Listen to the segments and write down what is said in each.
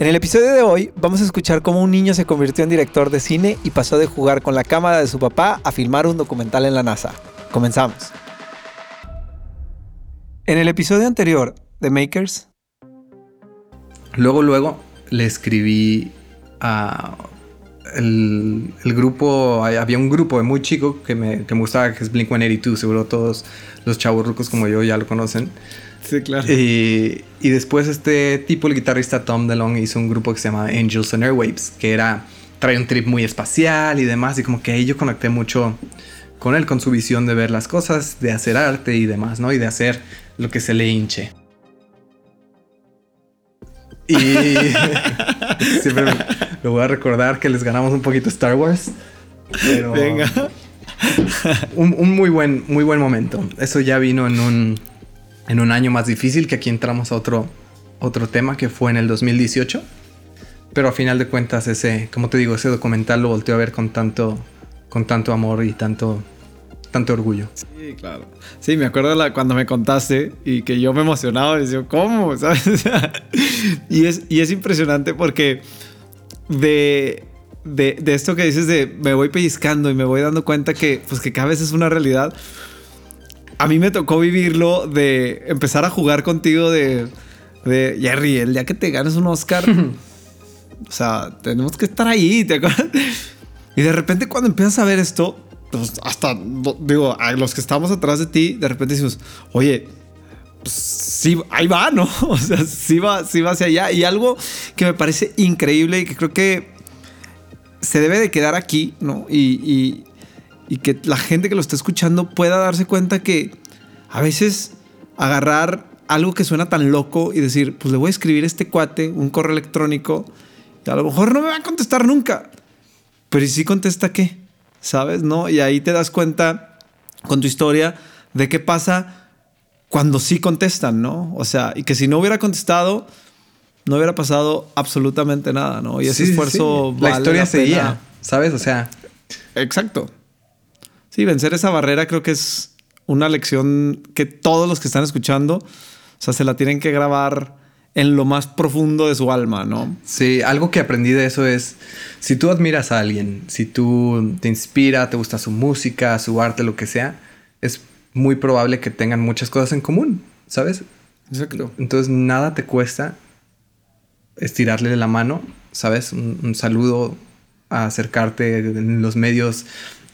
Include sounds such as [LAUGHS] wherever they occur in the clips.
En el episodio de hoy vamos a escuchar cómo un niño se convirtió en director de cine y pasó de jugar con la cámara de su papá a filmar un documental en la NASA. Comenzamos. En el episodio anterior de Makers. Luego, luego le escribí a el, grupo, había un grupo muy chico que me, que me gustaba, que es Blink-182, seguro todos los chavos rucos como yo ya lo conocen. Sí, claro. Y, y, después este tipo, el guitarrista Tom DeLong, hizo un grupo que se llama Angels and Airwaves, que era, trae un trip muy espacial y demás, y como que ahí yo conecté mucho con él, con su visión de ver las cosas, de hacer arte y demás, ¿no? Y de hacer lo que se le hinche. Y [LAUGHS] siempre lo voy a recordar que les ganamos un poquito Star Wars. Pero Venga. Un, un, muy buen, muy buen momento. Eso ya vino en un en un año más difícil, que aquí entramos a otro, otro tema que fue en el 2018. Pero a final de cuentas, ese, como te digo, ese documental lo volteó a ver con tanto, con tanto amor y tanto, tanto orgullo. Sí, claro. Sí, me acuerdo la, cuando me contaste y que yo me emocionaba y decía, ¿cómo? [LAUGHS] ¿Sabes? y, es, y es impresionante porque de, de, de, esto que dices de me voy pellizcando y me voy dando cuenta que, pues, que cada vez es una realidad a mí me tocó vivirlo de empezar a jugar contigo de, de Jerry, el día que te ganes un Oscar, [LAUGHS] o sea, tenemos que estar ahí, ¿te acuerdas? Y de repente cuando empiezas a ver esto, pues hasta, digo, a los que estamos atrás de ti, de repente decimos, oye, pues sí, ahí va, ¿no? [LAUGHS] O sea, sí va, sí va hacia allá. Y algo que me parece increíble y que creo que se debe de quedar aquí, ¿no? y, y que la gente que lo está escuchando pueda darse cuenta que a veces agarrar algo que suena tan loco y decir, pues le voy a escribir a este cuate un correo electrónico y a lo mejor no me va a contestar nunca. Pero si contesta qué? ¿Sabes? ¿No? Y ahí te das cuenta con tu historia de qué pasa cuando sí contestan, ¿no? O sea, y que si no hubiera contestado, no hubiera pasado absolutamente nada, ¿no? Y ese esfuerzo la historia seguía, ¿sabes? O sea, exacto. Sí, vencer esa barrera creo que es una lección que todos los que están escuchando, o sea, se la tienen que grabar en lo más profundo de su alma, ¿no? Sí, algo que aprendí de eso es, si tú admiras a alguien, si tú te inspira, te gusta su música, su arte, lo que sea, es muy probable que tengan muchas cosas en común, ¿sabes? Exacto. Entonces nada te cuesta estirarle la mano, ¿sabes? Un, un saludo, a acercarte en los medios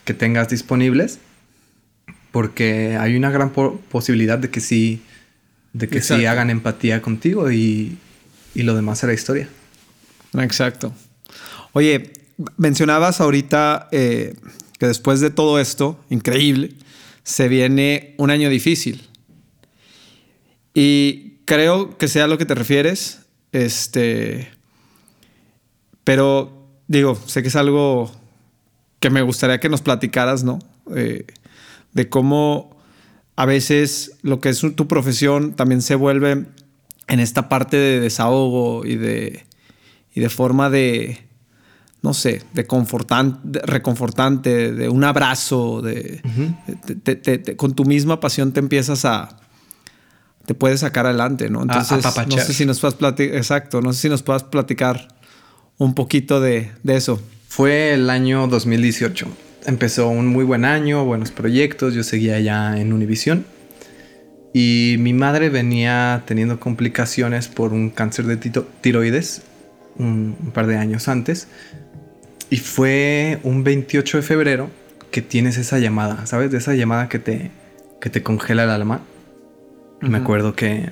que tengas disponibles, porque hay una gran posibilidad de que sí, de que sí hagan empatía contigo y, y lo demás será historia. Exacto. Oye, mencionabas ahorita eh, que después de todo esto, increíble, se viene un año difícil. Y creo que sea a lo que te refieres. Este. Pero digo, sé que es algo que me gustaría que nos platicaras, ¿no? Eh, de cómo a veces lo que es tu profesión también se vuelve en esta parte de desahogo y de, y de forma de, no sé, de, confortante, reconfortante, de un abrazo, de, con tu misma pasión te empiezas a, te puedes sacar adelante, ¿no? Entonces, no sé si nos puedas platicar, exacto, no sé si nos puedas platicar un poquito de, de eso. Fue el año 2018. Empezó un muy buen año, buenos proyectos. Yo seguía ya en Univision. Y mi madre venía teniendo complicaciones por un cáncer de tiroides un, par de años antes. Y fue un 28 de febrero que tienes esa llamada, ¿sabes? De esa llamada que te, que te congela el alma. Me acuerdo que,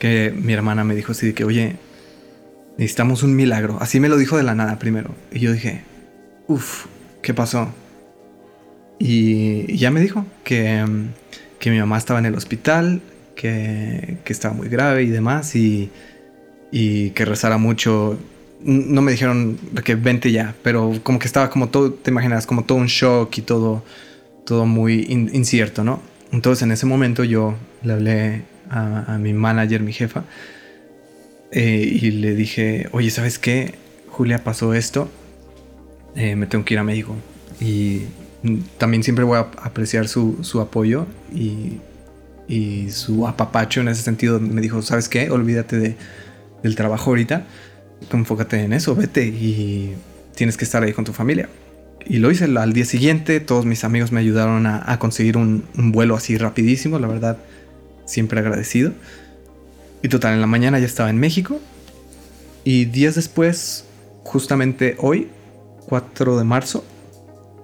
que mi hermana me dijo así de que, oye, necesitamos un milagro. Así me lo dijo de la nada primero. Y yo dije, uff, ¿qué pasó? Y, ya me dijo que, que, mi mamá estaba en el hospital, que, que, estaba muy grave y demás. Y, y que rezara mucho. No me dijeron que vente ya, pero como que estaba como todo, te imaginas, como todo un shock y todo, todo muy incierto, ¿no? Entonces en ese momento yo le hablé a, mi manager, mi jefa, eh, y le dije, oye, ¿sabes qué? Julia pasó esto, eh, me tengo que ir a México. Y también siempre voy a apreciar su, su apoyo y, y, su apapacho en ese sentido. Me dijo, ¿sabes qué? Olvídate de, del trabajo ahorita, enfócate en eso, vete y tienes que estar ahí con tu familia. Y lo hice al día siguiente, todos mis amigos me ayudaron a, a conseguir un, un, vuelo así rapidísimo, la verdad, siempre agradecido. Y total, en la mañana ya estaba en México. Y días después, justamente hoy, 4 de marzo,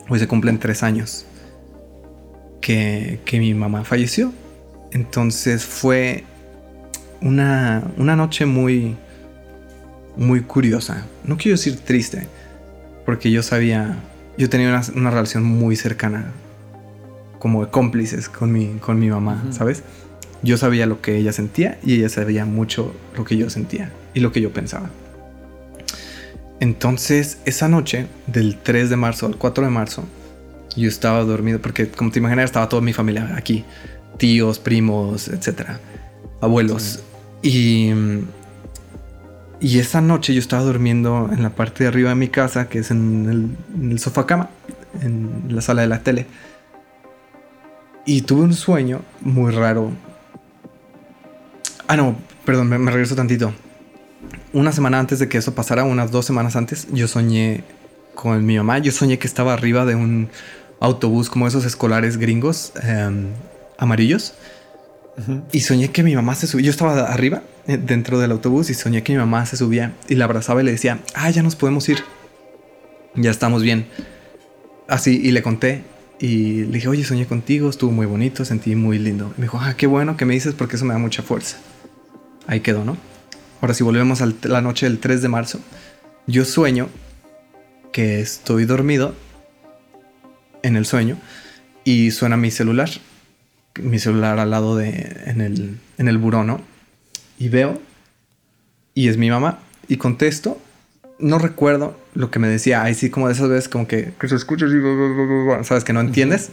hoy se cumplen tres años que, que mi mamá falleció. Entonces fue una, una noche muy, muy curiosa. No quiero decir triste, porque yo sabía, yo tenía una, una relación muy cercana, como de cómplices con mi, con mi mamá, ¿sabes? Yo sabía lo que ella sentía y ella sabía mucho lo que yo sentía y lo que yo pensaba. Entonces, esa noche, del 3 de marzo al 4 de marzo, yo estaba dormido porque, como te imaginas, estaba toda mi familia aquí: tíos, primos, etcétera, abuelos. Y, y esa noche yo estaba durmiendo en la parte de arriba de mi casa, que es en el, en el sofá cama, en la sala de la tele. Y tuve un sueño muy raro. Ah, no, perdón, me, me regreso tantito una semana antes de que eso pasara, unas dos semanas antes, yo soñé con mi mamá. Yo soñé que estaba arriba de un autobús como esos escolares gringos em, amarillos. Y soñé que mi mamá se subía. Yo estaba arriba, eh, dentro del autobús, y soñé que mi mamá se subía y la abrazaba y le decía, ah, ya nos podemos ir. Ya estamos bien. Así, y le conté. Y le dije, oye, soñé contigo, estuvo muy bonito, sentí muy lindo. Y me dijo, ah, qué bueno que me dices porque eso me da mucha fuerza. Ahí quedó, ¿no? Ahora si volvemos a la noche del 3 de marzo, yo sueño que estoy dormido en el sueño y suena mi celular, mi celular al lado de en el en el buró, ¿no? Y veo y es mi mamá y contesto, no recuerdo lo que me decía, ahí sí como de esas veces como que, que se escucha y sabes que no entiendes,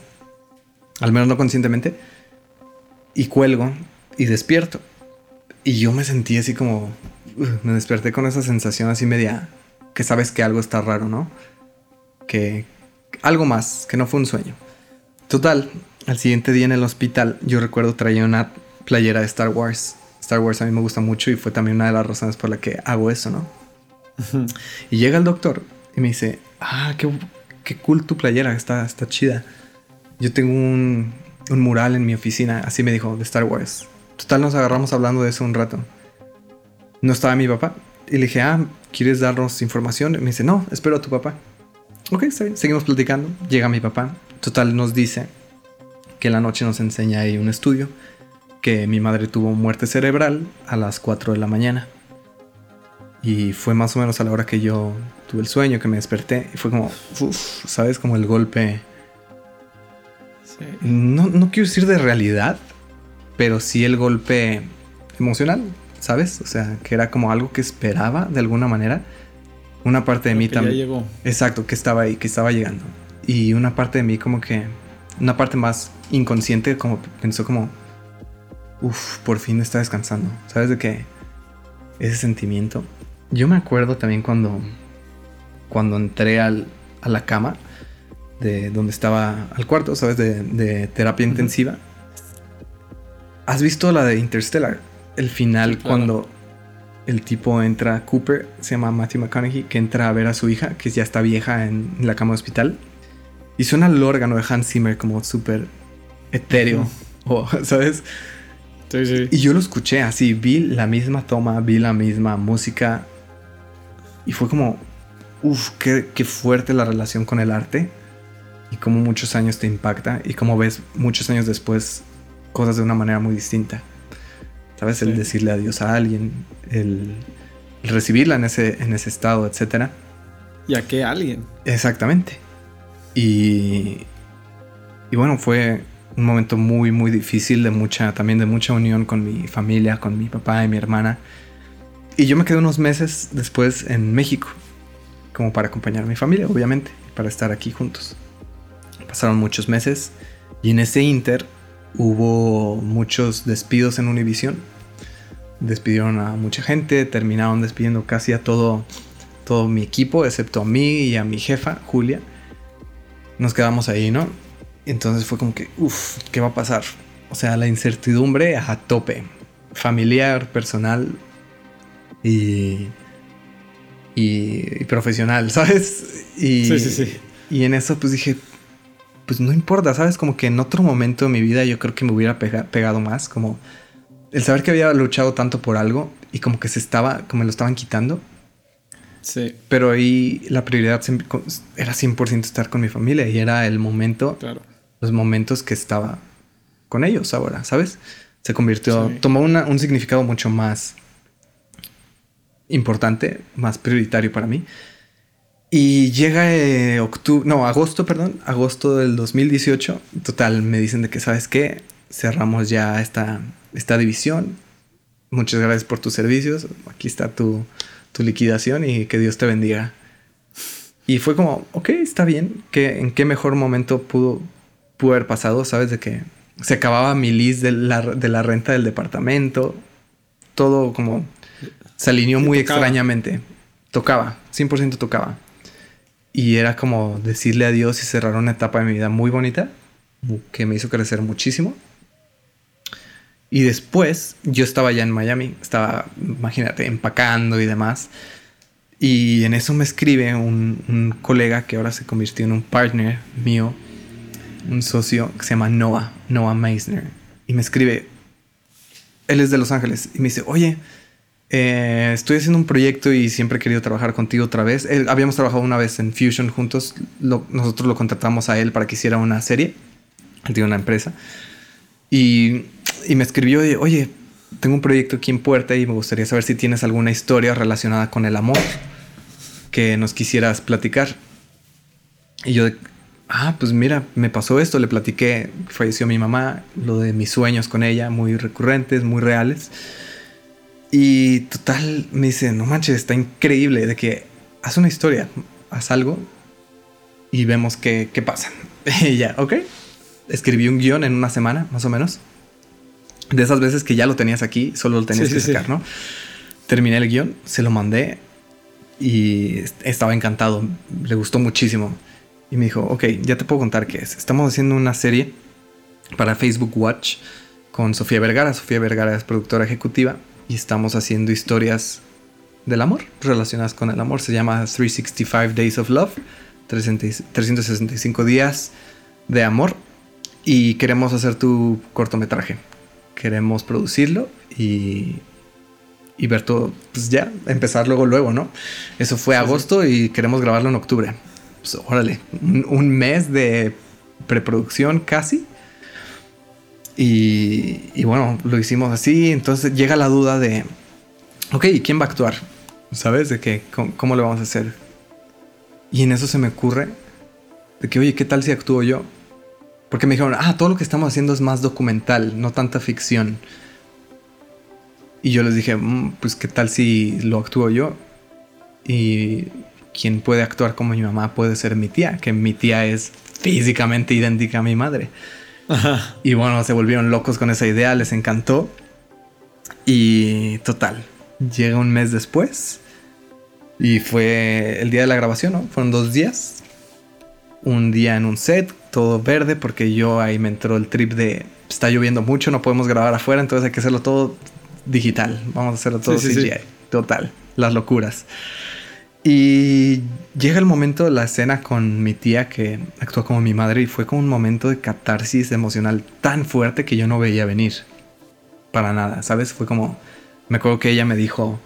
al menos no conscientemente, y cuelgo y despierto y yo me sentí así como. me desperté con esa sensación así media. que sabes que algo está raro, ¿no? Que. algo más, que no fue un sueño. Total, al siguiente día en el hospital, yo recuerdo traía una playera de Star Wars. Star Wars a mí me gusta mucho y fue también una de las razones por la que hago eso, ¿no? y llega el doctor y me dice: Ah, qué, qué cool tu playera, está, está chida. Yo tengo un, un mural en mi oficina, así me dijo, de Star Wars Total, nos agarramos hablando de eso un rato. No estaba mi papá. Y le dije, ah, ¿quieres darnos información? Y me dice, no, espero a tu papá. Ok, está bien. Seguimos platicando. Llega mi papá. Total, nos dice que la noche nos enseña ahí un estudio. Que mi madre tuvo muerte cerebral a las 4 de la mañana. Y fue más o menos a la hora que yo tuve el sueño, que me desperté. Y fue como, ¿sabes? Como el golpe. No, no quiero decir de realidad, pero sí el golpe emocional, ¿sabes? O sea, que era como algo que esperaba de alguna manera. Una parte de mí también. llegó. Exacto, que estaba ahí, que estaba llegando. Y una parte de mí como que, una parte más inconsciente como pensó como, uff, por fin está descansando. ¿Sabes de qué? Ese sentimiento. Yo me acuerdo también cuando, cuando entré al, a la cama de donde estaba, al cuarto, ¿sabes? De, terapia intensiva ¿Has visto la de Interstellar? El final cuando el tipo entra, Cooper, se llama Matthew McConaughey, que entra a ver a su hija, que ya está vieja en, la cama de hospital. Y suena el órgano de Hans Zimmer como súper etéreo, [LAUGHS] ¿sabes? Sí, sí. Y yo lo escuché así, vi la misma toma, vi la misma música. Y fue como, uff, qué, qué fuerte la relación con el arte. Y cómo muchos años te impacta. Y cómo ves muchos años después cosas de una manera muy distinta. ¿Sabes? El decirle adiós a alguien, el, recibirla en ese, en ese estado, etc. ¿Y a qué alguien? Exactamente. Y, y bueno, fue un momento muy, muy difícil, de mucha, también de mucha unión con mi familia, con mi papá y mi hermana. Y yo me quedé unos meses después en México, como para acompañar a mi familia, obviamente, para estar aquí juntos. Pasaron muchos meses y en ese inter hubo muchos despidos en Univision. Despidieron a mucha gente, terminaron despidiendo casi a todo, todo mi equipo, excepto a mí y a mi jefa, Julia. Nos quedamos ahí, ¿no? Entonces fue como que, uff, ¿qué va a pasar? O sea, la incertidumbre a tope. Familiar, personal y, y, profesional, [LAUGHS] ¿sabes? Y, sí, sí, sí. Y en eso pues dije, pues no importa, ¿sabes? Como que en otro momento de mi vida yo creo que me hubiera pegado más, como el saber que había luchado tanto por algo y como que se estaba, como me lo estaban quitando. Sí. Pero ahí la prioridad era 100% estar con mi familia y era el momento, claro. los momentos que estaba con ellos ahora, ¿sabes? Se convirtió, tomó un significado mucho más importante, más prioritario para mí. Y llega eh, octubre, no, agosto, perdón, agosto del 2018. Total, me dicen de que, ¿sabes qué? Cerramos ya esta, esta división. Muchas gracias por tus servicios. Aquí está tu, tu liquidación y que Dios te bendiga. Y fue como, ok, está bien. ¿Qué, ¿En qué mejor momento pudo, pudo haber pasado? ¿Sabes? De que se acababa mi list de la, de la renta del departamento. Todo como se alineó muy extrañamente. Tocaba, 100% tocaba. Y era como decirle adiós y cerrar una etapa de mi vida muy bonita, que me hizo crecer muchísimo. Y después yo estaba ya en Miami, estaba, imagínate, empacando y demás. Y en eso me escribe un, un colega que ahora se convirtió en un partner mío, un socio que se llama Noah, Noah Meisner. Y me escribe, él es de Los Ángeles, y me dice, oye, eh, estoy haciendo un proyecto y siempre he querido trabajar contigo otra vez. habíamos trabajado una vez en Fusion juntos. nosotros lo contratamos a él para que hiciera una serie. Él tiene una empresa. Y, y me escribió, oye, tengo un proyecto aquí en Puerta y me gustaría saber si tienes alguna historia relacionada con el amor que nos quisieras platicar. Y yo, ah, pues mira, me pasó esto, le platiqué, falleció mi mamá, lo de mis sueños con ella, muy recurrentes, muy reales. Y total, me dice, no manches, está increíble de que haz una historia, haz algo y vemos qué, qué pasa. [LAUGHS] y ya, ok. Escribí un guion en una semana, más o menos. De esas veces que ya lo tenías aquí, solo lo tenías que sacar, ¿no? Terminé el guion, se lo mandé y estaba encantado. Le gustó muchísimo. Y me dijo, ok, ya te puedo contar qué es. Estamos haciendo una serie para Facebook Watch con Sofía Vergara. Sofía Vergara es productora ejecutiva y estamos haciendo historias del amor, relacionadas con el amor. Se llama 365 Days of Love, 365 días de amor. Y queremos hacer tu cortometraje. Queremos producirlo y, y ver todo, pues ya, empezar luego, luego, ¿no? Eso fue agosto y queremos grabarlo en octubre. Pues órale, un mes de preproducción casi y, bueno, lo hicimos así. Entonces llega la duda de, ok, ¿quién va a actuar? ¿Sabes? De que, ¿cómo, lo vamos a hacer? Y en eso se me ocurre de que, oye, ¿qué tal si actúo yo? Porque me dijeron, ah, todo lo que estamos haciendo es más documental, no tanta ficción. Y yo les dije, mm, pues, ¿qué tal si lo actúo yo? Y quien puede actuar como mi mamá puede ser mi tía, que mi tía es físicamente idéntica a mi madre. Y bueno, se volvieron locos con esa idea, les encantó. Y total, llega un mes después y fue el día de la grabación, ¿no? Fueron dos días. Un día en un set, todo verde, porque yo ahí me entró el trip de está lloviendo mucho, no podemos grabar afuera, entonces hay que hacerlo todo digital. Vamos a hacerlo todo CGI. Total, las locuras. Y llega el momento de la escena con mi tía que actúa como mi madre y fue como un momento de catarsis emocional tan fuerte que yo no veía venir. Para nada, ¿sabes? Fue como... Me acuerdo que ella me dijo...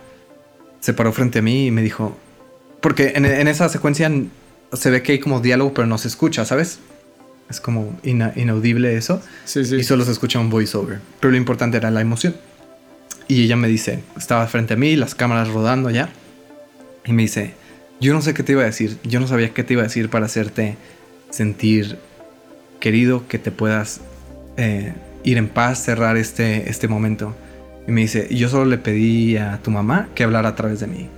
Se paró frente a mí y me dijo... Porque en, esa secuencia se ve que hay como diálogo pero no se escucha, ¿sabes? Es como inaudible eso. Sí, sí. Y solo se escucha un voiceover. Pero lo importante era la emoción. Y ella me dice, estaba frente a mí, las cámaras rodando ya. Y me dice, yo no sé qué te iba a decir, yo no sabía qué te iba a decir para hacerte sentir querido, que te puedas eh, ir en paz, cerrar este, este momento. Y me dice, yo solo le pedí a tu mamá que hablara a través de mí.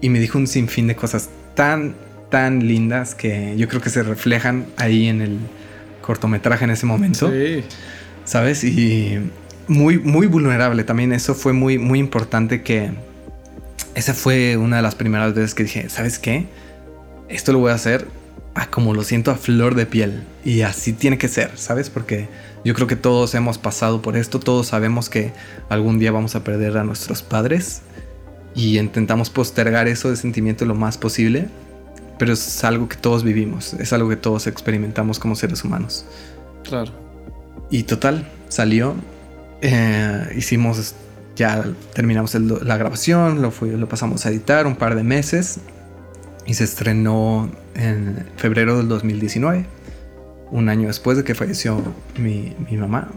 Y me dijo un sinfín de cosas tan, tan lindas que yo creo que se reflejan ahí en el cortometraje en ese momento. Sí. ¿Sabes? Y muy, muy vulnerable también. Eso fue muy, muy importante que... Esa fue una de las primeras veces que dije, ¿sabes qué? Esto lo voy a hacer como lo siento a flor de piel. Y así tiene que ser, ¿sabes? Porque yo creo que todos hemos pasado por esto, todos sabemos que algún día vamos a perder a nuestros padres y intentamos postergar eso de sentimiento lo más posible, pero es algo que todos vivimos, es algo que todos experimentamos como seres humanos. Claro. Y total, salió, eh, hicimos, ya terminamos la grabación, lo, lo pasamos a editar un par de meses y se estrenó en febrero del 2019, un año después de que falleció mi, mamá.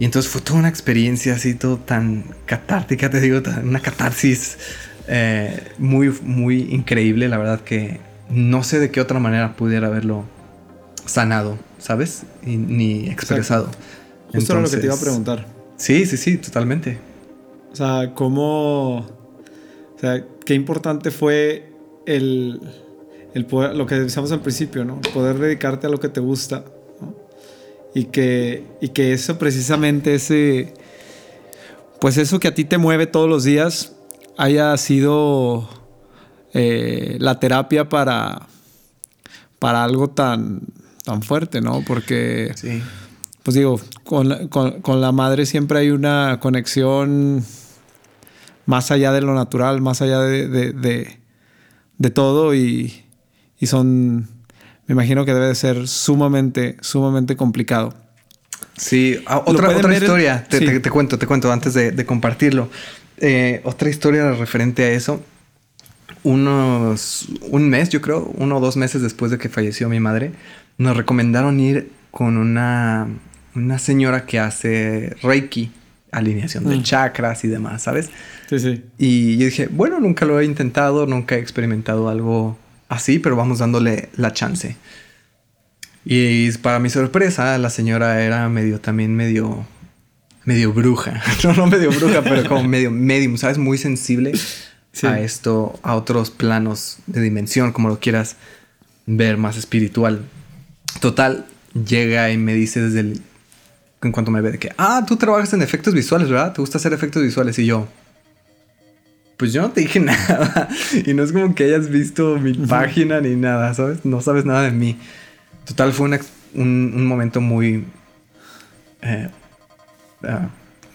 Y entonces fue toda una experiencia así, todo tan catártica, te digo, una catarsis eh, muy, muy increíble. La verdad que no sé de qué otra manera pudiera haberlo sanado, ¿sabes? ni expresado. Justo era lo que te iba a preguntar. Sí, sí, sí, totalmente. O sea, ¿cómo... O sea, qué importante fue el, poder, lo que decíamos al principio, ¿no? Poder dedicarte a lo que te gusta, Y que, y que eso precisamente, ese, pues eso que a ti te mueve todos los días, haya sido eh, la terapia para, para algo tan, tan fuerte, ¿no? Porque, pues digo, con la madre siempre hay una conexión más allá de lo natural, más allá de, de todo y, y son, me imagino que debe de ser sumamente, sumamente complicado. Sí, ah, otra, otra historia, te, te, cuento, te cuento antes de, compartirlo. Eh, otra historia referente a eso. Unos, un mes, yo creo, uno o dos meses después de que falleció mi madre, nos recomendaron ir con una, una señora que hace Reiki, alineación de mm. chakras y demás, ¿sabes? Sí, sí. Y yo dije, bueno, nunca lo he intentado, nunca he experimentado algo así, pero vamos dándole la chance. Y para mi sorpresa, la señora era medio también medio medio bruja. [LAUGHS] No, no medio bruja, pero como medio medium, ¿sabes? Muy sensible a esto, a otros planos de dimensión, como lo quieras ver, más espiritual. Total, llega y me dice desde el... En cuanto me ve de que, ah, tú trabajas en efectos visuales, ¿verdad? ¿Te gusta hacer efectos visuales? Y yo, pues yo no te dije [LAUGHS] nada. y no es como que hayas visto mi página ni nada, ¿sabes? No sabes nada de mí. Total, fue un, momento muy... Eh, ah,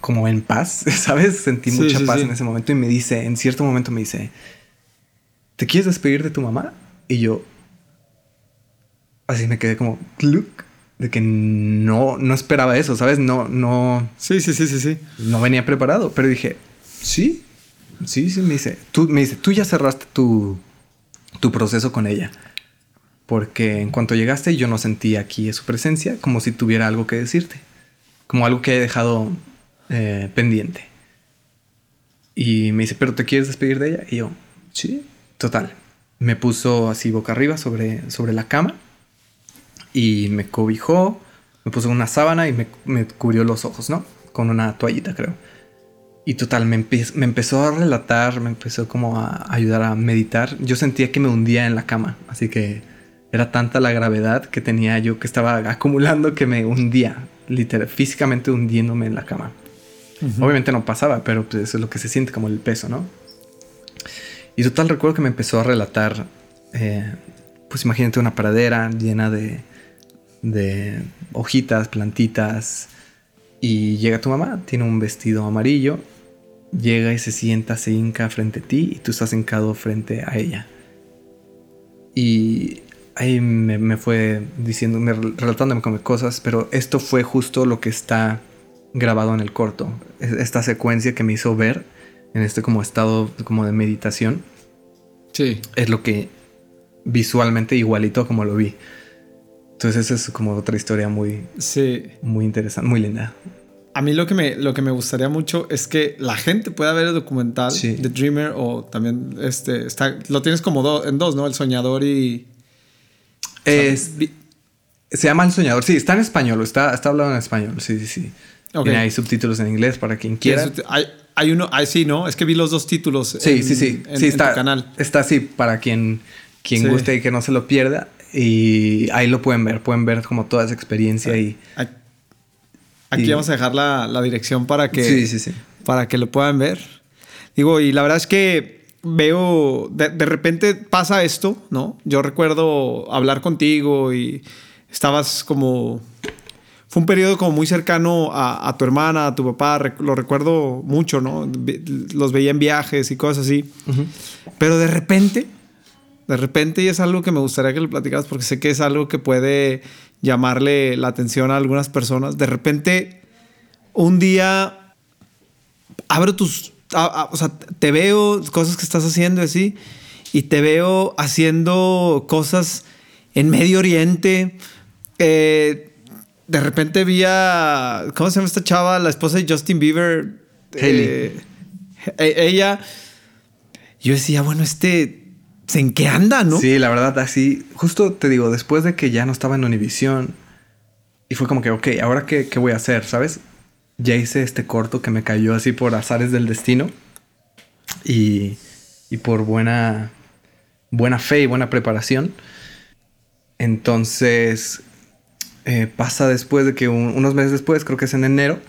como en paz, [LAUGHS] ¿sabes? Sentí mucha paz en ese momento y me dice, en cierto momento me dice, ¿te quieres despedir de tu mamá? Y yo, así me quedé como, de que no, no esperaba eso, ¿sabes? No, no. Sí, sí, sí, sí, sí. No venía preparado, pero dije, sí, Sí, sí, me dice. Tú, me dice, tú ya cerraste tu, tu proceso con ella. Porque en cuanto llegaste yo no sentí aquí su presencia como si tuviera algo que decirte. Como algo que he dejado eh, pendiente. Y me dice, ¿pero te quieres despedir de ella? Y yo, sí, total. Me puso así boca arriba sobre, sobre la cama. Y me cobijó, me puso una sábana y me, me cubrió los ojos, ¿no? Con una toallita, creo. Y total, me, empezó a relatar, me empezó como a ayudar a meditar. Yo sentía que me hundía en la cama, así que era tanta la gravedad que tenía yo que estaba acumulando que me hundía, literal, físicamente hundiéndome en la cama. Obviamente no pasaba, pero pues eso es lo que se siente como el peso, ¿no? Y total recuerdo que me empezó a relatar, eh, pues imagínate una pradera llena de, de hojitas, plantitas, y llega tu mamá, tiene un vestido amarillo llega y se sienta, se hinca frente a ti y tú estás hincado frente a ella. Y ahí me, fue diciendo, relatándome como cosas, pero esto fue justo lo que está grabado en el corto. Esta secuencia que me hizo ver en este como estado como de meditación. Sí. Es lo que visualmente igualito como lo vi. Entonces esa es como otra historia muy, sí. muy interesante, muy linda. A mí lo que, me, lo que me gustaría mucho es que la gente pueda ver el documental de Dreamer o también este está lo tienes como en dos, ¿no? El soñador y es, se llama El soñador. Sí, está en español, está está hablado en español. Sí, sí, sí. Tiene ahí subtítulos en inglés para quien quiera. Hay, hay, uno, hay, sí, ¿no? Es que vi los dos títulos. Sí, sí, sí. En, sí, está, canal. Está así para quien, quien guste y que no se lo pierda. Y ahí lo pueden ver, pueden ver como toda esa experiencia y... Aquí vamos a dejar la, la, dirección para que, sí, sí, sí. para que lo puedan ver. Digo, y la verdad es que veo, de, de, repente pasa esto, ¿no? Yo recuerdo hablar contigo y estabas como fue un periodo como muy cercano a, tu hermana, a tu papá, lo recuerdo mucho, ¿no? Los veía en viajes y cosas así. Pero de repente, de repente, y es algo que me gustaría que lo platicaras porque sé que es algo que puede llamarle la atención a algunas personas. De repente, un día abro tus, o sea, te veo cosas que estás haciendo así y te veo haciendo cosas en Medio Oriente. Eh, de repente vi a. ¿Cómo se llama esta chava? La esposa de Justin Bieber. Eh, e, ella. Yo decía, bueno, este. ¿En qué anda, no? Sí, la verdad, así. Justo te digo, después de que ya no estaba en Univision. Y fue como que, ok, ¿ahora qué, qué voy a hacer? ¿Sabes? Ya hice este corto que me cayó así por azares del destino. Y. Y por buena. Buena fe y buena preparación. Entonces eh, pasa después de que unos meses después, creo que es en enero,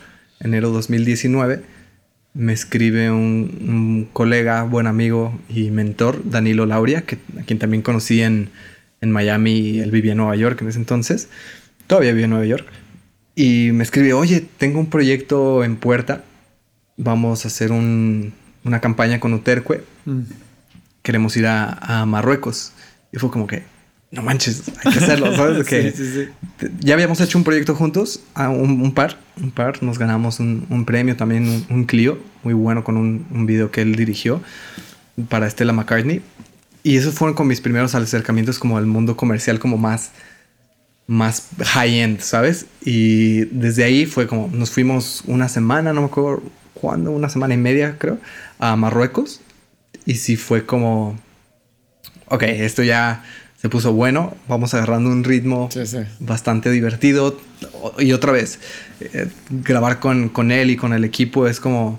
enero 2019, me escribe un, colega, buen amigo y mentor, Danilo Lauria, que, a quien también conocí en, en Miami, él vivía en Nueva York en ese entonces, todavía vive en Nueva York, y me escribe, oye, tengo un proyecto en puerta, vamos a hacer una campaña con Uterque, mm. queremos ir a, a Marruecos. Y fue como que, no manches, hay que hacerlo, ¿sabes? [LAUGHS] Que sí, sí, sí. Ya habíamos hecho un proyecto juntos, a un, par, un par, nos ganamos un, premio también, un, Clio, muy bueno con un, video que él dirigió para Stella McCartney. Y esos fueron con mis primeros acercamientos como al mundo comercial, como más, más high-end, ¿sabes? Y desde ahí fue como, nos fuimos una semana, no me acuerdo cuándo, una semana y media creo, a Marruecos. Y sí fue como, ok, esto ya se puso bueno, vamos agarrando un ritmo bastante divertido. Y otra vez, eh, grabar con, con, él y con el equipo es como,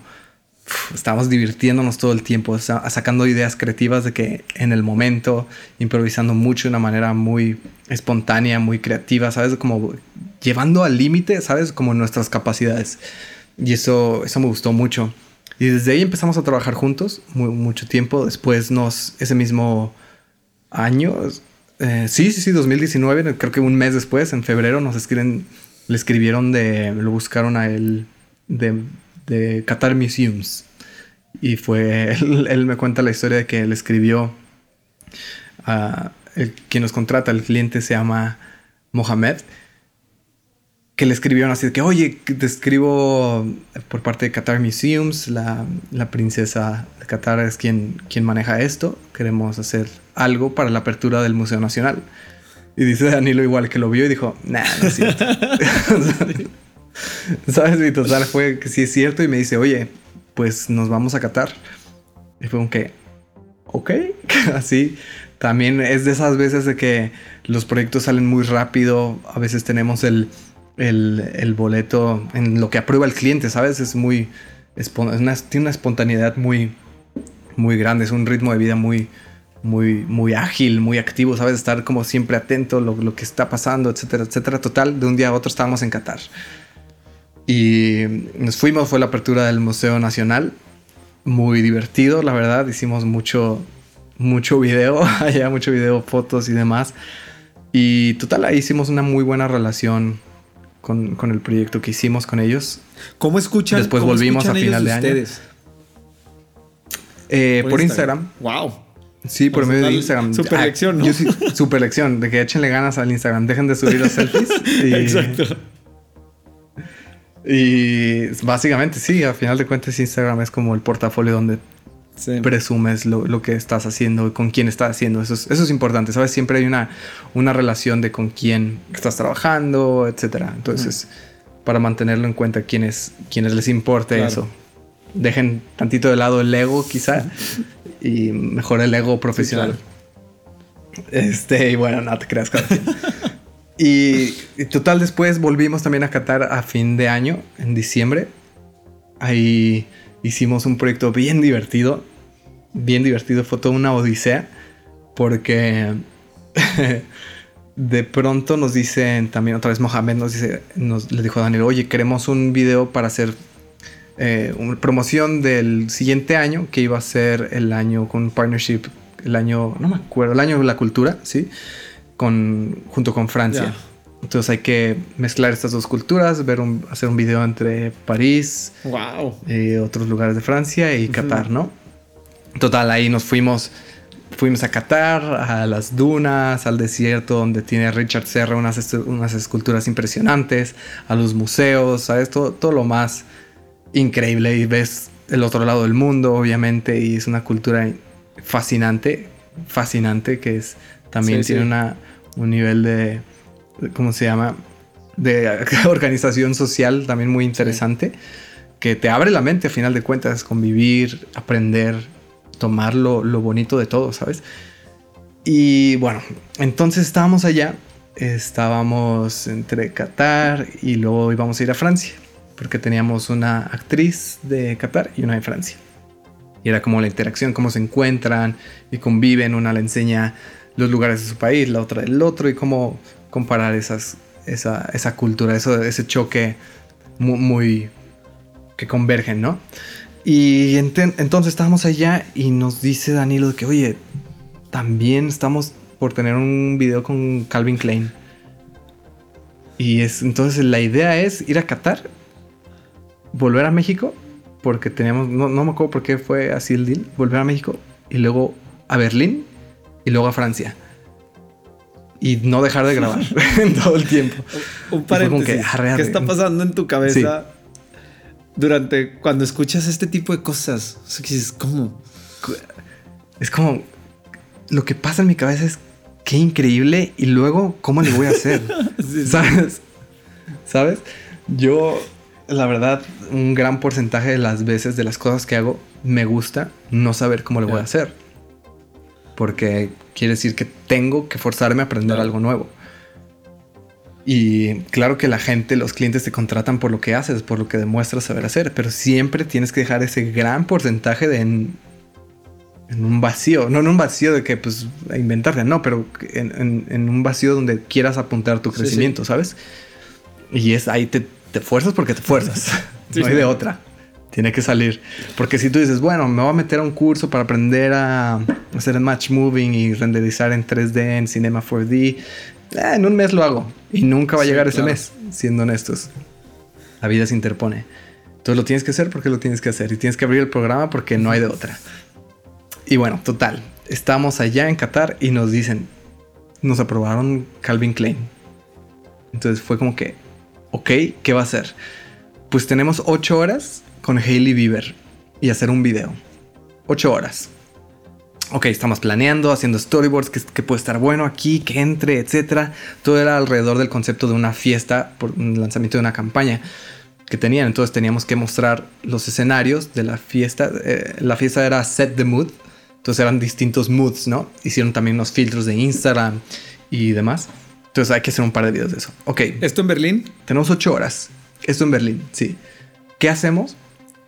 estamos divirtiéndonos todo el tiempo, sacando ideas creativas de que en el momento, improvisando mucho de una manera muy espontánea, muy creativa, ¿sabes? Como llevando al límite, ¿sabes? Como nuestras capacidades. Y eso, eso me gustó mucho. Y desde ahí empezamos a trabajar juntos mucho tiempo. Después nos, ese mismo año, eh, sí, sí, sí, 2019, creo que un mes después, en febrero, nos escriben, le escribieron de, lo buscaron a él de, de Qatar Museums. Y fue, [LAUGHS] él, me cuenta la historia de que él escribió, a el, quien nos contrata, el cliente se llama Mohamed, que le escribieron así de que, oye, te escribo por parte de Qatar Museums, la, la princesa de Qatar es quien, quien maneja esto, queremos hacer algo para la apertura del Museo Nacional. Y dice Danilo igual que lo vio y dijo, nah, no es cierto. [LAUGHS] [LAUGHS] ¿Sabes? Y total fue que sí es cierto y me dice, oye, pues nos vamos a Qatar. Y fue un que, ok, [LAUGHS] así. También es de esas veces de que los proyectos salen muy rápido, a veces tenemos el, el, el boleto en lo que aprueba el cliente, ¿sabes? Es muy, es una, tiene una espontaneidad muy, muy grande, es un ritmo de vida muy, muy, muy ágil, muy activo, ¿sabes? Estar como siempre atento a lo, lo, que está pasando, etcétera, etcétera. Total, de un día a otro estábamos en Qatar. Y nos fuimos, fue la apertura del Museo Nacional. Muy divertido, la verdad. Hicimos mucho, mucho video, [LAUGHS] allá mucho video, fotos y demás. Y total, ahí hicimos una muy buena relación con, con el proyecto que hicimos con ellos. ¿Cómo escuchan? Después volvimos a final de año. Eh, por, Instagram. Wow. Sí, por medio de Instagram. Super lección, ¿no? super lección, de que échenle ganas al Instagram. Dejen de subir los selfies. [LAUGHS] Exacto. Y básicamente, sí, al final de cuentas, Instagram es como el portafolio donde presumes lo, que estás haciendo y con quién estás haciendo. Eso es, eso es importante, ¿sabes? Siempre hay una, una relación de con quién estás trabajando, etcétera. Entonces, para mantenerlo en cuenta, quienes, quienes les importe eso. Dejen tantito de lado el ego, quizá, y mejor el ego profesional. Este, y bueno, no te creas, Y, y total, después volvimos también a Qatar a fin de año, en diciembre. Ahí hicimos un proyecto bien divertido. Bien divertido, fue toda una odisea. Porque [LAUGHS] de pronto nos dicen, también otra vez Mohamed nos dice, nos, le dijo a Daniel, oye, queremos un video para hacer eh, una promoción del siguiente año, que iba a ser el año con partnership, el año, no me acuerdo, el año de la cultura, ¿sí? Con, junto con Francia. Entonces hay que mezclar estas dos culturas, ver un- hacer un video entre París, Wow. eh, otros lugares de Francia y Qatar, ¿no? Total, ahí nos fuimos, fuimos a Qatar, a las dunas, al desierto donde tiene Richard Serra unas, unas esculturas impresionantes, a los museos, ¿sabes? Todo, todo lo más increíble y ves el otro lado del mundo, obviamente, y es una cultura fascinante, fascinante, que es también Sí, tiene sí. Una, un nivel de- ¿cómo se llama? De [LAUGHS] organización social también muy interesante que te abre la mente a final de cuentas, convivir, aprender, tomar lo, lo bonito de todo, ¿sabes? Y bueno, entonces estábamos allá, estábamos entre Qatar y luego íbamos a ir a Francia, porque teníamos una actriz de Qatar y una de Francia. Y era como la interacción, cómo se encuentran y conviven, una le enseña los lugares de su país, la otra del otro, y cómo comparar esas, esa, esa cultura, eso, ese choque muy, que convergen, ¿no? Y entonces estábamos allá y nos dice Danilo que, oye, también estamos por tener un video con Calvin Klein. Y es, entonces la idea es ir a Qatar, volver a México, porque teníamos, no, no me acuerdo por qué fue así el deal, volver a México y luego a Berlín y luego a Francia. Y no dejar de grabar en [LAUGHS] [LAUGHS] todo el tiempo. Un paréntesis. que, arre, arre. ¿Qué está pasando en tu cabeza durante cuando escuchas este tipo de cosas? O sea, que dices, ¿cómo? Es como lo que pasa en mi cabeza es qué increíble y luego cómo le voy a hacer. [LAUGHS] Sí, sí. ¿Sabes? ¿Sabes? Yo, la verdad, un gran porcentaje de las veces de las cosas que hago me gusta no saber cómo le voy a hacer. Porque quiere decir que tengo que forzarme a aprender algo nuevo. Y claro que la gente, los clientes te contratan por lo que haces, por lo que demuestras saber hacer, pero siempre tienes que dejar ese gran porcentaje de en, en un vacío, no en un vacío de que pues inventarte, no, pero en, en- en un vacío donde quieras apuntar tu Sí, crecimiento, ¿sabes? Y es ahí te, te fuerzas porque te fuerzas, [LAUGHS] Sí, no hay de otra. Tiene que salir. Porque si tú dices, bueno, me voy a meter a un curso para aprender a hacer el match moving y renderizar en 3D, en Cinema 4D, eh, en un mes lo hago. Y nunca va a Sí, llegar ese claro. mes, siendo honestos. La vida se interpone. Entonces lo tienes que hacer porque lo tienes que hacer. Y tienes que abrir el programa porque no hay de otra. Y bueno, total. Estamos allá en Qatar y nos dicen, nos aprobaron Calvin Klein. Entonces fue como que, ok, ¿qué va a hacer? Pues tenemos ocho horas con Hailey Bieber y hacer un video. Ocho horas. Ok, estamos planeando, haciendo storyboards, que, que puede estar bueno aquí, que entre, etcétera. Todo era alrededor del concepto de una fiesta, por un lanzamiento de una campaña que tenían. Entonces teníamos que mostrar los escenarios de la fiesta. Eh, la fiesta era Set the Mood. Entonces eran distintos moods, ¿no? Hicieron también unos filtros de Instagram y demás. Entonces hay que hacer un par de videos de eso. Ok, ¿Esto en Berlín? tenemos ocho horas. Esto en Berlín, sí. ¿Qué hacemos?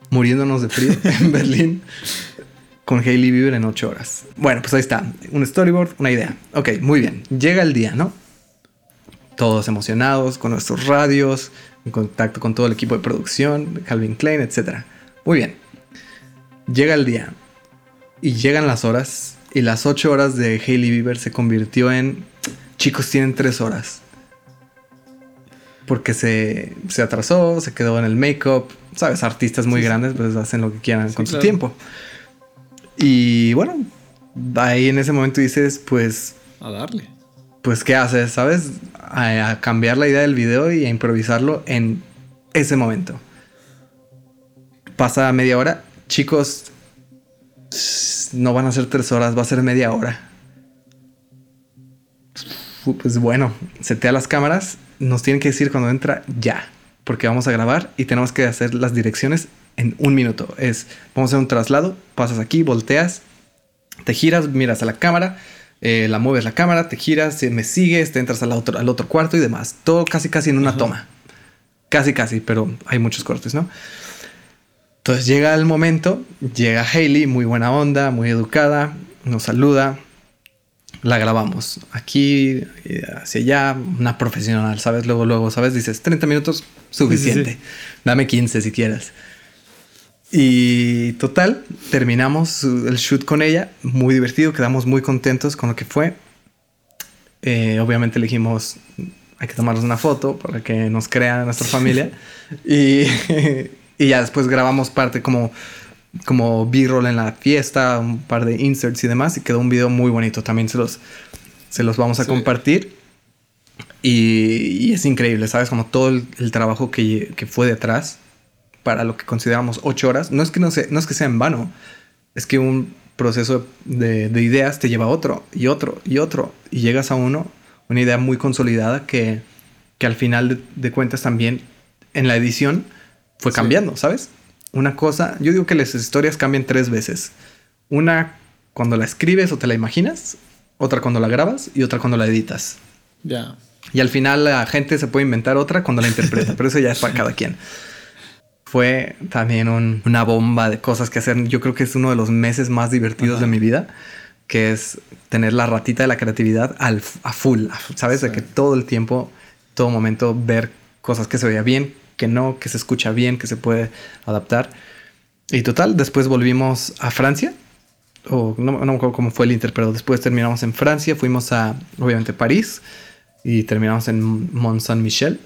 Muriéndonos de frío [LAUGHS] en Berlín con Hailey Bieber en ocho horas. Bueno, pues ahí está. Un storyboard, una idea. Ok, muy bien. Llega el día, ¿no? Todos emocionados con nuestros radios, en contacto con todo el equipo de producción, Calvin Klein, etc. Muy bien. Llega el día y llegan las horas y las ocho horas de Hailey Bieber se convirtió en chicos tienen tres horas porque se, se atrasó, se quedó en el make-up. Sabes, artistas muy grandes pues hacen lo que quieran Sí, con su tiempo. Y bueno, ahí en ese momento dices, pues, A darle. pues, ¿qué haces? ¿Sabes? A, a cambiar la idea del video y a improvisarlo en ese momento. Pasa media hora. Chicos, no van a ser tres horas, va a ser media hora. Pues bueno, setea las cámaras. Nos tienen que decir cuando entra ya. Porque vamos a grabar y tenemos que hacer las direcciones en un minuto. Es, vamos a hacer un traslado, pasas aquí, volteas, te giras, miras a la cámara, eh, la mueves la cámara, te giras, me sigues, te entras al otro, al otro cuarto y demás. Todo casi casi en una toma. Casi casi, pero hay muchos cortes, ¿no? Entonces llega el momento, llega Hailey, muy buena onda, muy educada, nos saluda, la grabamos aquí, eh, hacia allá, una profesional, ¿sabes? Luego, luego, ¿sabes? Dices, 30 minutos, suficiente. Dame 15 si quieres. Y total, terminamos el shoot con ella, muy divertido, quedamos muy contentos con lo que fue. Eh, obviamente elegimos, hay que tomarnos una foto para que nos crea nuestra familia. [LAUGHS] y, [LAUGHS] y ya después grabamos parte como como B-roll en la fiesta, un par de inserts y demás, y quedó un video muy bonito. También se los, se los vamos a compartir. Y, es increíble, ¿sabes? Como todo el, trabajo que, que, fue detrás para lo que consideramos ocho horas. No es que, no, sea, no es que sea en vano, es que un proceso de, de, ideas te lleva a otro y otro y otro. Y llegas a uno, una idea muy consolidada que, que al final de, cuentas también en la edición fue cambiando, ¿sabes? Una cosa, yo digo que las historias cambian tres veces. Una cuando la escribes o te la imaginas, otra cuando la grabas y otra cuando la editas. Ya. Y al final la gente se puede inventar otra cuando la interpreta, pero eso ya es para cada quien. Fue también una bomba de cosas que hacer. Yo creo que es uno de los meses más divertidos de mi vida, que es tener la ratita de la creatividad al, a full, ¿sabes? De que todo el tiempo, todo momento, ver cosas que se veía bien, que no, que se escucha bien, que se puede adaptar. Y total, después volvimos a Francia. O no, no me acuerdo cómo fue el inter, pero después terminamos en Francia, fuimos a, obviamente, París y terminamos en Mont Saint-Michel.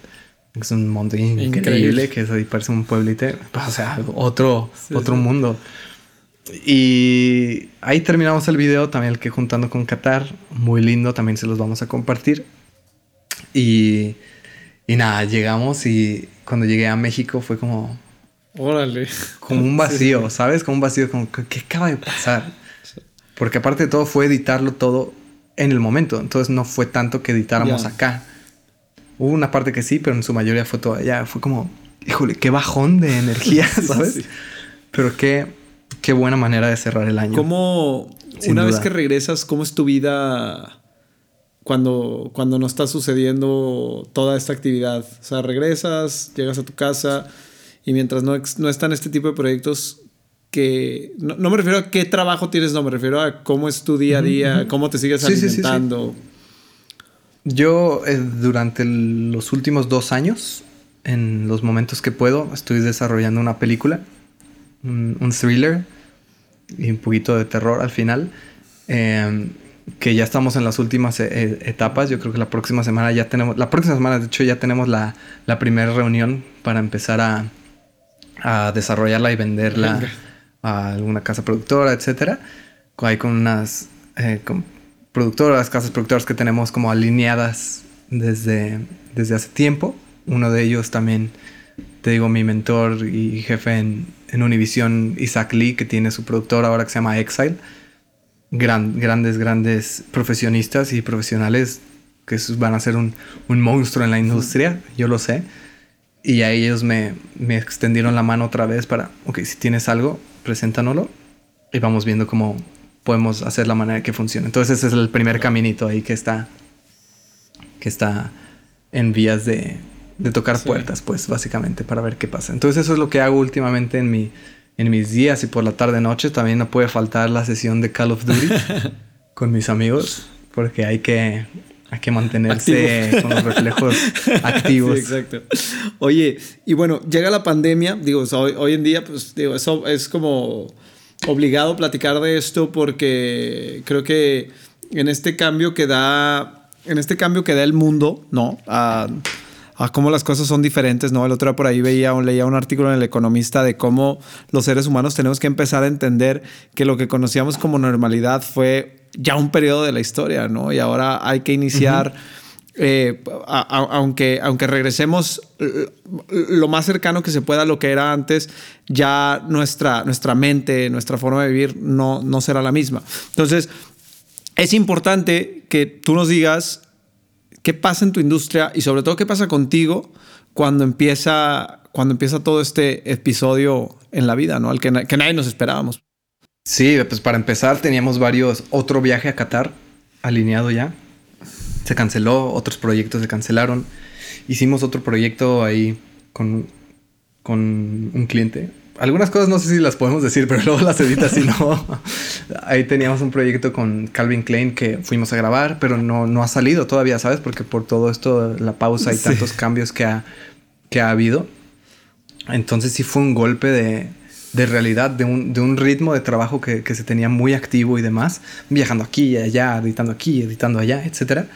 Es un monte increíble, que es ahí parece un pueblito, o sea, otro, otro mundo. Y ahí terminamos el video, también el que juntando con Qatar, muy lindo, también se los vamos a compartir. Y, y nada, llegamos y cuando llegué a México fue como... Órale. Como un [LAUGHS] vacío, ¿sabes? Como un vacío, como, ¿qué acaba de pasar? Porque aparte de todo fue editarlo todo en el momento. Entonces no fue tanto que editáramos acá. Hubo una parte que sí, pero en su mayoría fue todo allá. Fue como, híjole, qué bajón de energía, [LAUGHS] ¿sabes? Pero qué, qué buena manera de cerrar el año. ¿Cómo, una vez que regresas, cómo es tu vida cuando, cuando no está sucediendo toda esta actividad. O sea, regresas, llegas a tu casa y mientras no, no están este tipo de proyectos que... No, me refiero a qué trabajo tienes, no, me refiero a cómo es tu día a día, cómo te sigues alimentando. Yo eh, durante los últimos dos años, en los momentos que puedo, estoy desarrollando una película, un, un thriller y un poquito de terror al final. Eh, que ya estamos en las últimas eh, eh, etapas. Yo creo que la próxima semana ya tenemos, la próxima semana de hecho ya tenemos la, la primera reunión para empezar a, a desarrollarla y venderla a alguna casa productora, etcétera. Hay con unas eh, con productoras, casas productoras que tenemos como alineadas desde, desde hace tiempo. Uno de ellos también, te digo, mi mentor y jefe en, en Univision, Isaac Lee, que tiene su productora ahora que se llama Exile grandes, grandes profesionistas y profesionales que van a ser un, monstruo en la industria, yo lo sé. Y a ellos me, me, extendieron la mano otra vez para, ok, si tienes algo, preséntanoslo y vamos viendo cómo podemos hacer la manera que funcione. Entonces ese es el primer caminito ahí que está, que está en vías de, de tocar puertas, pues básicamente, para ver qué pasa. Entonces eso es lo que hago últimamente en mi, en mis días y por la tarde noche también no puede faltar la sesión de Call of Duty [LAUGHS] con mis amigos porque hay que hay que mantenerse con los reflejos activos. [LAUGHS] Sí, exacto. Oye, y bueno, llega la pandemia, digo, hoy, en día, pues, digo, eso es como obligado platicar de esto porque creo que en este cambio que da, en este cambio que da el mundo, ¿no? A, a cómo las cosas son diferentes, ¿no? El otro día por ahí veía o leía un artículo en El Economista de cómo los seres humanos tenemos que empezar a entender que lo que conocíamos como normalidad fue ya un periodo de la historia, ¿no? Y ahora hay que iniciar... Eh, aunque, aunque regresemos lo más cercano que se pueda a lo que era antes, ya nuestra, nuestra mente, nuestra forma de vivir no, no será la misma. Entonces, es importante que tú nos digas ¿Qué pasa en tu industria y sobre todo qué pasa contigo cuando empieza, cuando empieza todo este episodio en la vida, ¿no? Al que, nadie nos esperábamos. Sí, pues para empezar teníamos varios, otro viaje a Qatar alineado ya. Se canceló, otros proyectos se cancelaron. Hicimos otro proyecto ahí con, con un cliente. Algunas cosas no sé si las podemos decir, pero [LAUGHS] luego las editas si no. ahí teníamos un proyecto con Calvin Klein que fuimos a grabar, pero no, no ha salido todavía, ¿sabes? Porque por todo esto, la pausa y tantos cambios que ha, que ha habido. Entonces sí fue un golpe de, de realidad, de un, de un, ritmo de trabajo que, que, se tenía muy activo y demás, viajando aquí y allá, editando aquí, editando allá, etc.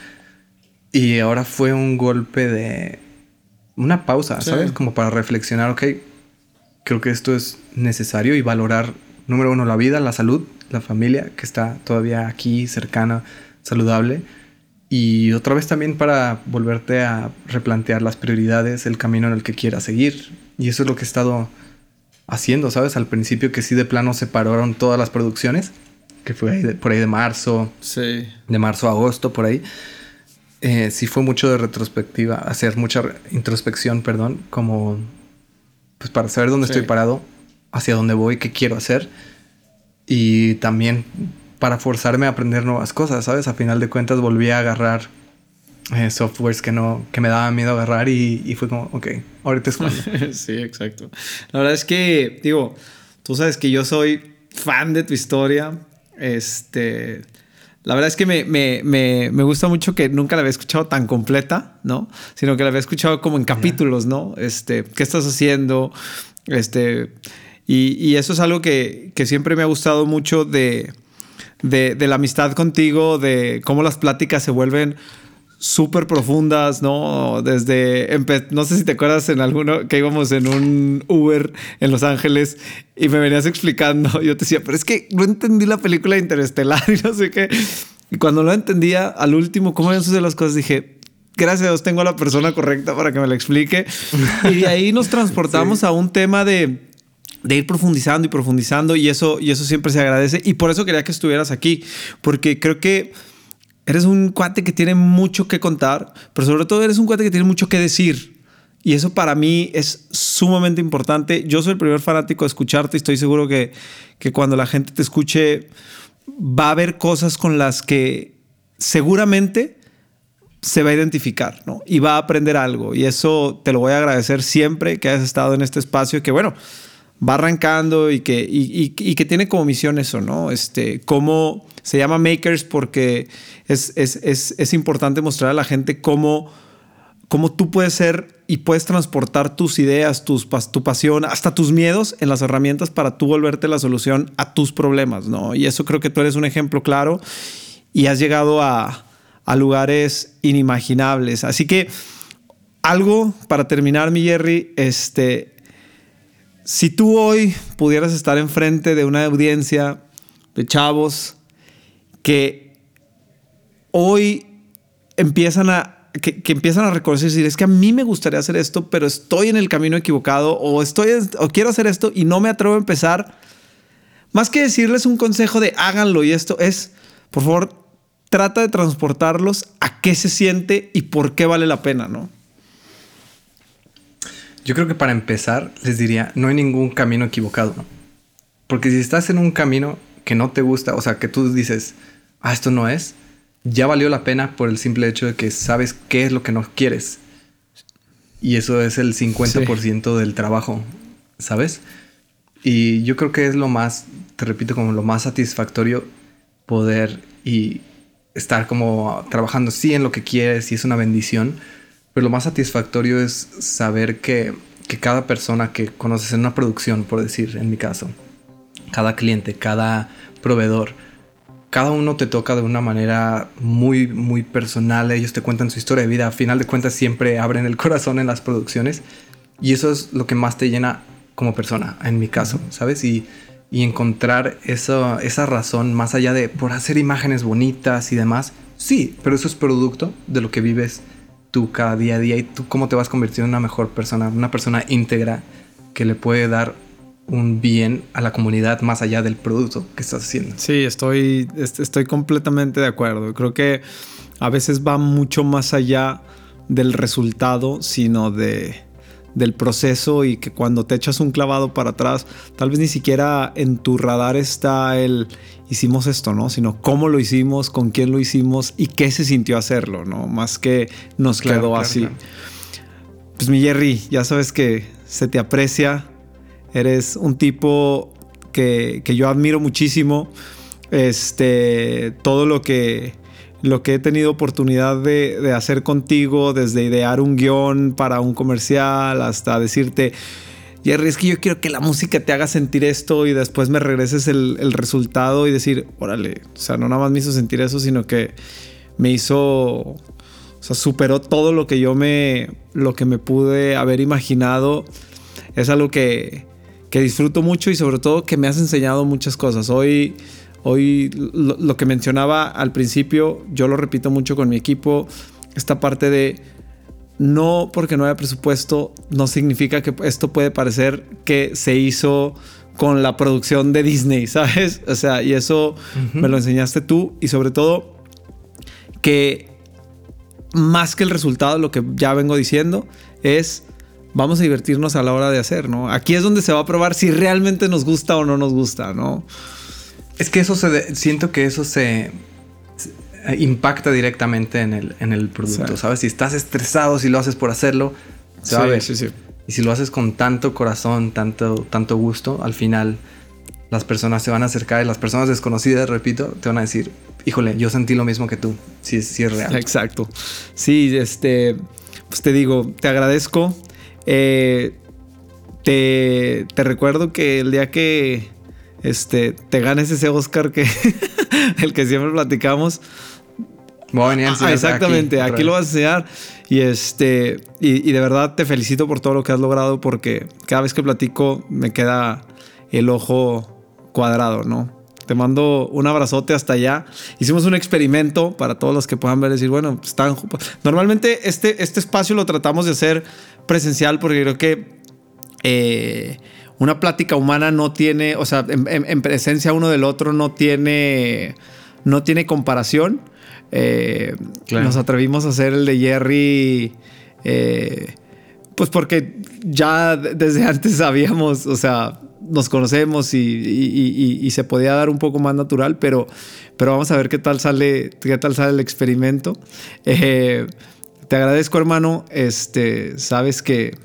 Y ahora fue un golpe de una pausa, ¿sabes? Como para reflexionar, ok, creo que esto es necesario y valorar, número uno, la vida, la salud, la familia que está todavía aquí, cercana, saludable. Y otra vez también para volverte a replantear las prioridades, el camino en el que quieras seguir. Y eso es lo que he estado haciendo, ¿sabes? Al principio que sí de plano separaron todas las producciones, que fue por ahí de marzo, sí. de marzo a agosto, por ahí. Eh, sí fue mucho de retrospectiva, hacer mucha introspección, perdón, como pues para saber dónde estoy parado, hacia dónde voy, qué quiero hacer. Y también para forzarme a aprender nuevas cosas, ¿sabes? A final de cuentas volví a agarrar eh, softwares que no que me daba miedo agarrar y, y fue como, ok, ahorita es cuando. [LAUGHS] sí, exacto. La verdad es que, digo, tú sabes que yo soy fan de tu historia. Este, la verdad es que me, me, me, me, gusta mucho que nunca la había escuchado tan completa, ¿no? Sino que la había escuchado como en capítulos, ¿no? Este, ¿qué estás haciendo? Este, y, y eso es algo que, que siempre me ha gustado mucho de, de, de la amistad contigo, de cómo las pláticas se vuelven súper profundas, ¿no? Desde, no sé si te acuerdas en alguno que íbamos en un Uber en Los Ángeles y me venías explicando, [LAUGHS] yo te decía, pero es que no entendí la película Interestelar [LAUGHS] y no sé qué. Y cuando lo entendía, al último, cómo habían sucedido las cosas, dije, gracias a Dios tengo a la persona correcta para que me la explique. [LAUGHS] Y de ahí nos transportamos sí. a un tema de de ir profundizando y profundizando y eso, y eso siempre se agradece. Y por eso quería que estuvieras aquí, porque creo que eres un cuate que tiene mucho que contar, pero sobre todo eres un cuate que tiene mucho que decir. Y eso para mí es sumamente importante. Yo soy el primer fanático de escucharte y estoy seguro que, que cuando la gente te escuche va a haber cosas con las que seguramente se va a identificar, ¿no? Y va a aprender algo. Y eso te lo voy a agradecer siempre que hayas estado en este espacio, que bueno, va arrancando y que, y, que tiene como misión eso, ¿no? Este, cómo se llama Makers porque es, es, es, es importante mostrar a la gente cómo, cómo tú puedes ser y puedes transportar tus ideas, tus, tu pasión, hasta tus miedos en las herramientas para tú volverte la solución a tus problemas, ¿no? Y eso creo que tú eres un ejemplo claro y has llegado a, a lugares inimaginables. Así que algo para terminar, mi Jerry, este, si tú hoy pudieras estar enfrente de una audiencia de chavos que hoy empiezan a, que, empiezan a reconocer y decir, es que a mí me gustaría hacer esto, pero estoy en el camino equivocado o, estoy, o quiero hacer esto y no me atrevo a empezar. Más que decirles un consejo de háganlo y esto es, por favor, trata de transportarlos a qué se siente y por qué vale la pena, ¿no? Yo creo que para empezar les diría, no hay ningún camino equivocado, ¿no? Porque si estás en un camino que no te gusta, o sea, que tú dices, ah, esto no es, ya valió la pena por el simple hecho de que sabes qué es lo que no quieres. Y eso es el 50% sí. del trabajo, ¿sabes? Y yo creo que es lo más, te repito, como lo más satisfactorio poder y estar como trabajando sí en lo que quieres y es una bendición, pero lo más satisfactorio es saber que, que cada persona que conoces en una producción, por decir, en mi caso, cada cliente, cada proveedor, cada uno te toca de una manera muy, muy personal. Ellos te cuentan su historia de vida. A final de cuentas, siempre abren el [LAUGHS] corazón en las producciones. Y eso es lo que más te llena como persona, en mi caso, ¿sabes? Y, y encontrar eso, esa razón más allá de por hacer imágenes bonitas y demás. Sí, pero eso es producto de lo que vives cada día a día y tú cómo te vas convirtiendo en una mejor persona, una persona íntegra que le puede dar un bien a la comunidad más allá del producto que estás haciendo. Sí, estoy, estoy completamente de acuerdo. Creo que a veces va mucho más allá del resultado, sino de, del proceso y que cuando te echas un clavado para atrás, tal vez ni siquiera en tu radar está el hicimos esto, ¿no? Sino cómo lo hicimos, con quién lo hicimos y qué se sintió hacerlo, ¿no? Más que nos quedó así. Pues mi Jerry, ya sabes que se te aprecia, eres un tipo que, que yo admiro muchísimo. Este, todo lo que lo que he tenido oportunidad de, hacer contigo, desde idear un guion para un comercial hasta decirte, Jerry, es que yo quiero que la música te haga sentir esto y después me regreses el, resultado y decir, órale, o sea, no nada más me hizo sentir eso, sino que me hizo, o sea, superó todo lo que yo me, lo que me pude haber imaginado. Es algo que, que disfruto mucho y sobre todo que me has enseñado muchas cosas. Hoy Hoy lo, que mencionaba al principio, yo lo repito mucho con mi equipo, esta parte de no porque no haya presupuesto, no significa que esto puede parecer que se hizo con la producción de Disney, [LAUGHS] ¿sabes? O sea, y eso me lo enseñaste tú y sobre todo que más que el resultado, lo que ya vengo diciendo es vamos a divertirnos a la hora de hacer, ¿no? Aquí es donde se va a probar si realmente nos gusta o no nos gusta, ¿no? Es que eso se. siento que eso se. impacta directamente en el, en el producto, ¿sabes? Si estás estresado, si lo haces por hacerlo, se va a ver. Y si lo haces con tanto corazón, tanto, tanto gusto, al final las personas se van a acercar y las personas desconocidas, repito, te van a decir, híjole, yo sentí lo mismo que tú. Sí, sí es real. Exacto. Sí, este, pues te digo, te agradezco. Eh, te, te recuerdo que el día que, este, te ganes ese Oscar que [LAUGHS] el que siempre platicamos. Voy a venir ah, exactamente, aquí, lo vas a enseñar. Y este, y, de verdad te felicito por todo lo que has logrado porque cada vez que platico me queda el ojo cuadrado, ¿no? Te mando un abrazote hasta allá. Hicimos un experimento para todos los que puedan ver, decir, bueno, están. Normalmente este, este espacio lo tratamos de hacer presencial porque creo que eh, una plática humana no tiene, o sea, en, presencia uno del otro no tiene, no tiene comparación. Eh, nos atrevimos a hacer el de Jerry, eh, pues porque ya desde [LAUGHS] antes sabíamos, o sea, nos conocemos y, se podía dar un poco más natural, pero, pero vamos a ver qué tal sale, qué tal sale el experimento. Eh, te agradezco, hermano. Este, sabes que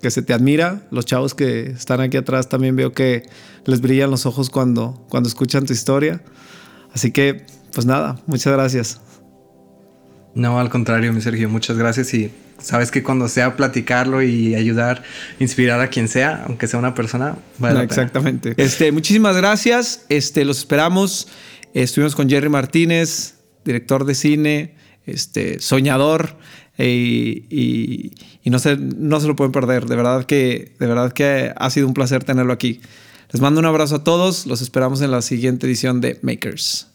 que se te admira. Los chavos que están aquí atrás también veo que les brillan los ojos cuando, cuando escuchan tu historia. Así que, pues nada, muchas gracias. No, al contrario, mi Sergio, muchas gracias y sabes que cuando sea platicarlo y ayudar, inspirar a quien sea, aunque sea una persona, vale exactamente. Este, muchísimas gracias. Este, los esperamos. Estuvimos con Jerry Martínez, director de cine, este, soñador. Eh, y, no, se, no se lo pueden perder. De verdad, que, de verdad que ha sido un placer tenerlo aquí. Les mando un abrazo a todos. Los esperamos en la siguiente edición de Makers.